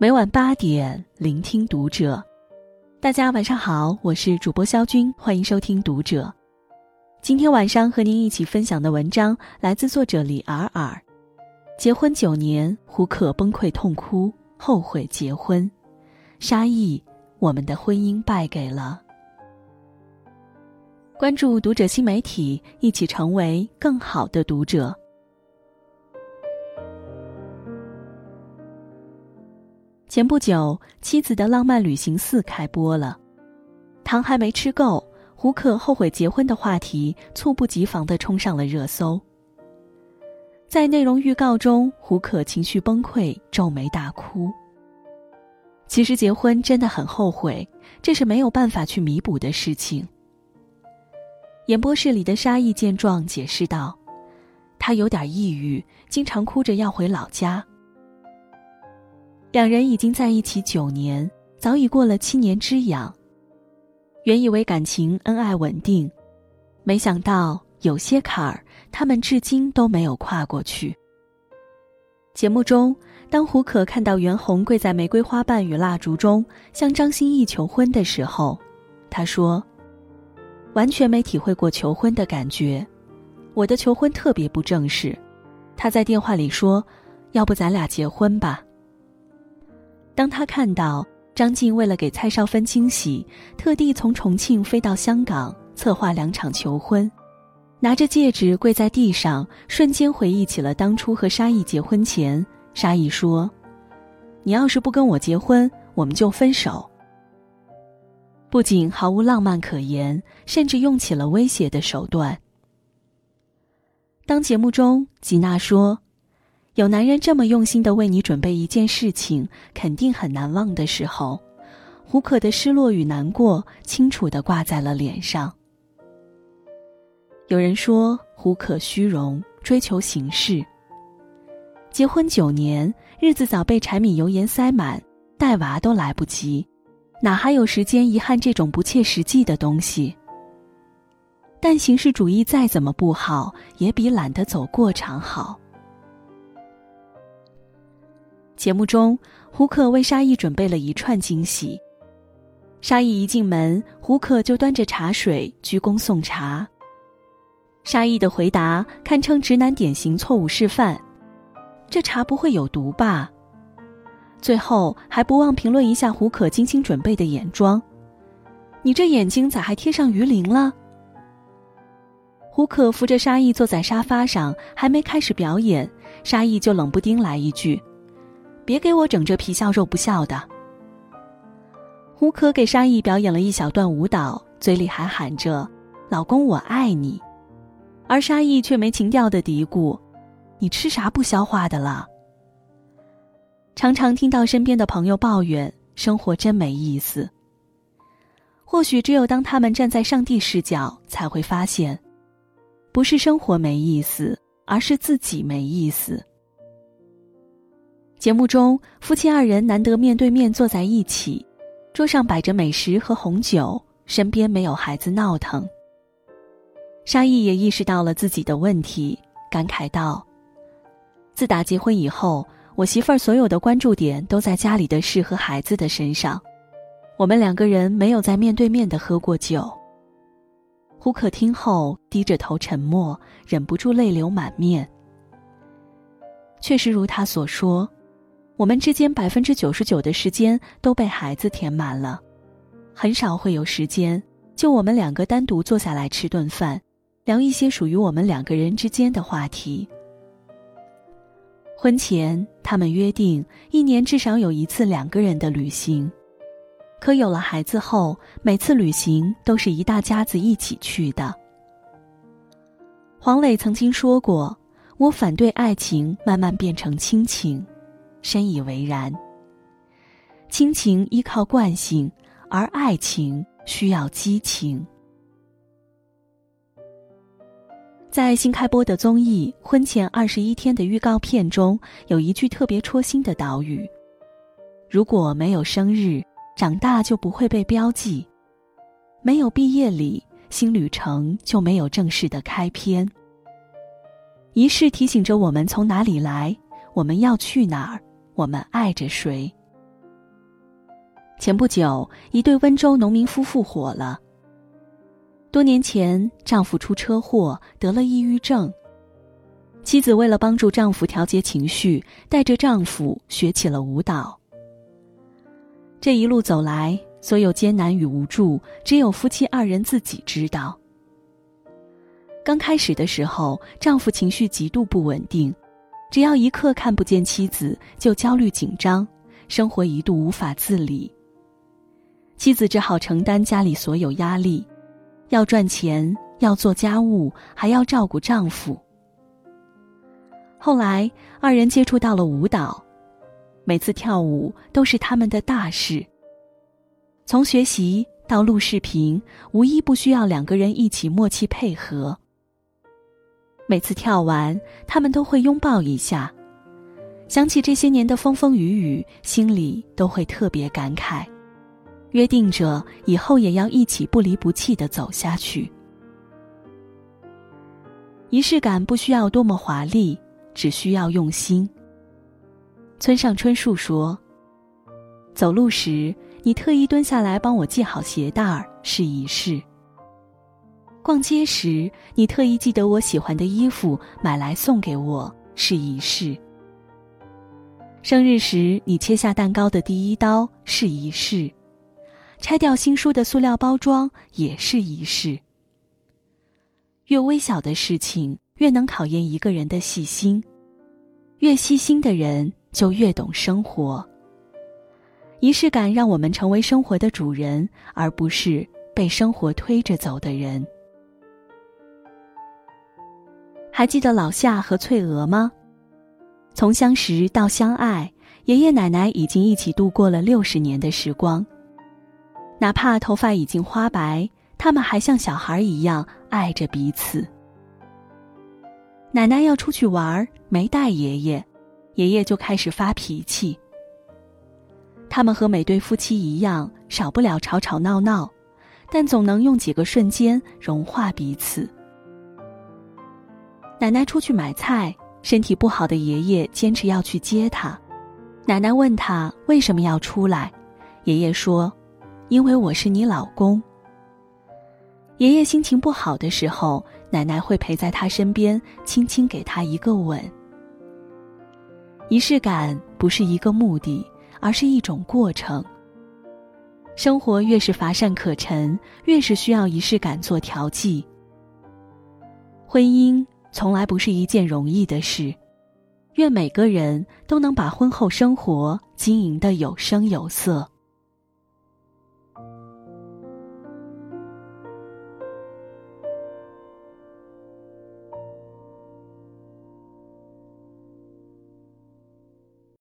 每晚八点，聆听读者。大家晚上好，我是主播肖军，欢迎收听读者。今天晚上和您一起分享的文章来自作者李尔尔。结婚九年，胡可崩溃痛哭，后悔结婚。沙溢，我们的婚姻败给了。关注读者新媒体，一起成为更好的读者。前不久，《妻子的浪漫旅行四》开播了，糖还没吃够，胡可后悔结婚的话题猝不及防的冲上了热搜。在内容预告中，胡可情绪崩溃，皱眉大哭。其实结婚真的很后悔，这是没有办法去弥补的事情。演播室里的沙溢见状，解释道：“他有点抑郁，经常哭着要回老家。”两人已经在一起九年，早已过了七年之痒。原以为感情恩爱稳定，没想到有些坎儿，他们至今都没有跨过去。节目中，当胡可看到袁弘跪在玫瑰花瓣与蜡烛中向张歆艺求婚的时候，他说：“完全没体会过求婚的感觉，我的求婚特别不正式。”他在电话里说：“要不咱俩结婚吧。”当他看到张晋为了给蔡少芬惊喜，特地从重庆飞到香港策划两场求婚，拿着戒指跪在地上，瞬间回忆起了当初和沙溢结婚前，沙溢说：“你要是不跟我结婚，我们就分手。”不仅毫无浪漫可言，甚至用起了威胁的手段。当节目中吉娜说。有男人这么用心的为你准备一件事情，肯定很难忘的时候，胡可的失落与难过清楚的挂在了脸上。有人说胡可虚荣，追求形式。结婚九年，日子早被柴米油盐塞满，带娃都来不及，哪还有时间遗憾这种不切实际的东西？但形式主义再怎么不好，也比懒得走过场好。节目中，胡可为沙溢准备了一串惊喜。沙溢一进门，胡可就端着茶水鞠躬送茶。沙溢的回答堪称直男典型错误示范：“这茶不会有毒吧？”最后还不忘评论一下胡可精心准备的眼妆：“你这眼睛咋还贴上鱼鳞了？”胡可扶着沙溢坐在沙发上，还没开始表演，沙溢就冷不丁来一句。别给我整这皮笑肉不笑的。胡可给沙溢表演了一小段舞蹈，嘴里还喊着“老公我爱你”，而沙溢却没情调的嘀咕：“你吃啥不消化的了？”常常听到身边的朋友抱怨生活真没意思。或许只有当他们站在上帝视角，才会发现，不是生活没意思，而是自己没意思。节目中，夫妻二人难得面对面坐在一起，桌上摆着美食和红酒，身边没有孩子闹腾。沙溢也意识到了自己的问题，感慨道：“自打结婚以后，我媳妇儿所有的关注点都在家里的事和孩子的身上，我们两个人没有在面对面的喝过酒。”胡可听后低着头沉默，忍不住泪流满面。确实如他所说。我们之间百分之九十九的时间都被孩子填满了，很少会有时间就我们两个单独坐下来吃顿饭，聊一些属于我们两个人之间的话题。婚前他们约定一年至少有一次两个人的旅行，可有了孩子后，每次旅行都是一大家子一起去的。黄磊曾经说过：“我反对爱情慢慢变成亲情。”深以为然。亲情依靠惯性，而爱情需要激情。在新开播的综艺《婚前二十一天》的预告片中，有一句特别戳心的导语：“如果没有生日，长大就不会被标记；没有毕业礼，新旅程就没有正式的开篇。”仪式提醒着我们从哪里来，我们要去哪儿。我们爱着谁？前不久，一对温州农民夫妇火了。多年前，丈夫出车祸得了抑郁症。妻子为了帮助丈夫调节情绪，带着丈夫学起了舞蹈。这一路走来，所有艰难与无助，只有夫妻二人自己知道。刚开始的时候，丈夫情绪极度不稳定，只要一刻看不见妻子，就焦虑紧张，生活一度无法自理。妻子只好承担家里所有压力，要赚钱，要做家务，还要照顾丈夫。后来，二人接触到了舞蹈，每次跳舞都是他们的大事。从学习到录视频，无一不需要两个人一起默契配合。每次跳完，他们都会拥抱一下，想起这些年的风风雨雨，心里都会特别感慨，约定着以后也要一起不离不弃的走下去。仪式感不需要多么华丽。只需要用心。村上春树说：“走路时，你特意蹲下来帮我系好鞋带儿是仪式；逛街时，你特意记得我喜欢的衣服买来送给我是仪式；生日时，你切下蛋糕的第一刀是仪式；拆掉新书的塑料包装也是仪式。越微小的事情。”越能考验一个人的细心，越细心的人就越懂生活。仪式感让我们成为生活的主人，而不是被生活推着走的人。还记得老夏和翠娥吗？从相识到相爱，爷爷奶奶已经一起度过了六十年的时光。哪怕头发已经花白，他们还像小孩一样爱着彼此。奶奶要出去玩没带爷爷，爷爷就开始发脾气。他们和每对夫妻一样，少不了吵吵闹闹，但总能用几个瞬间融化彼此。奶奶出去买菜，身体不好的爷爷坚持要去接她。奶奶问他为什么要出来，爷爷说：“因为我是你老公。”爷爷心情不好的时候。奶奶会陪在他身边，轻轻给他一个吻。仪式感不是一个目的，而是一种过程。生活越是乏善可陈，越是需要仪式感做调剂。婚姻从来不是一件容易的事，愿每个人都能把婚后生活经营的有声有色。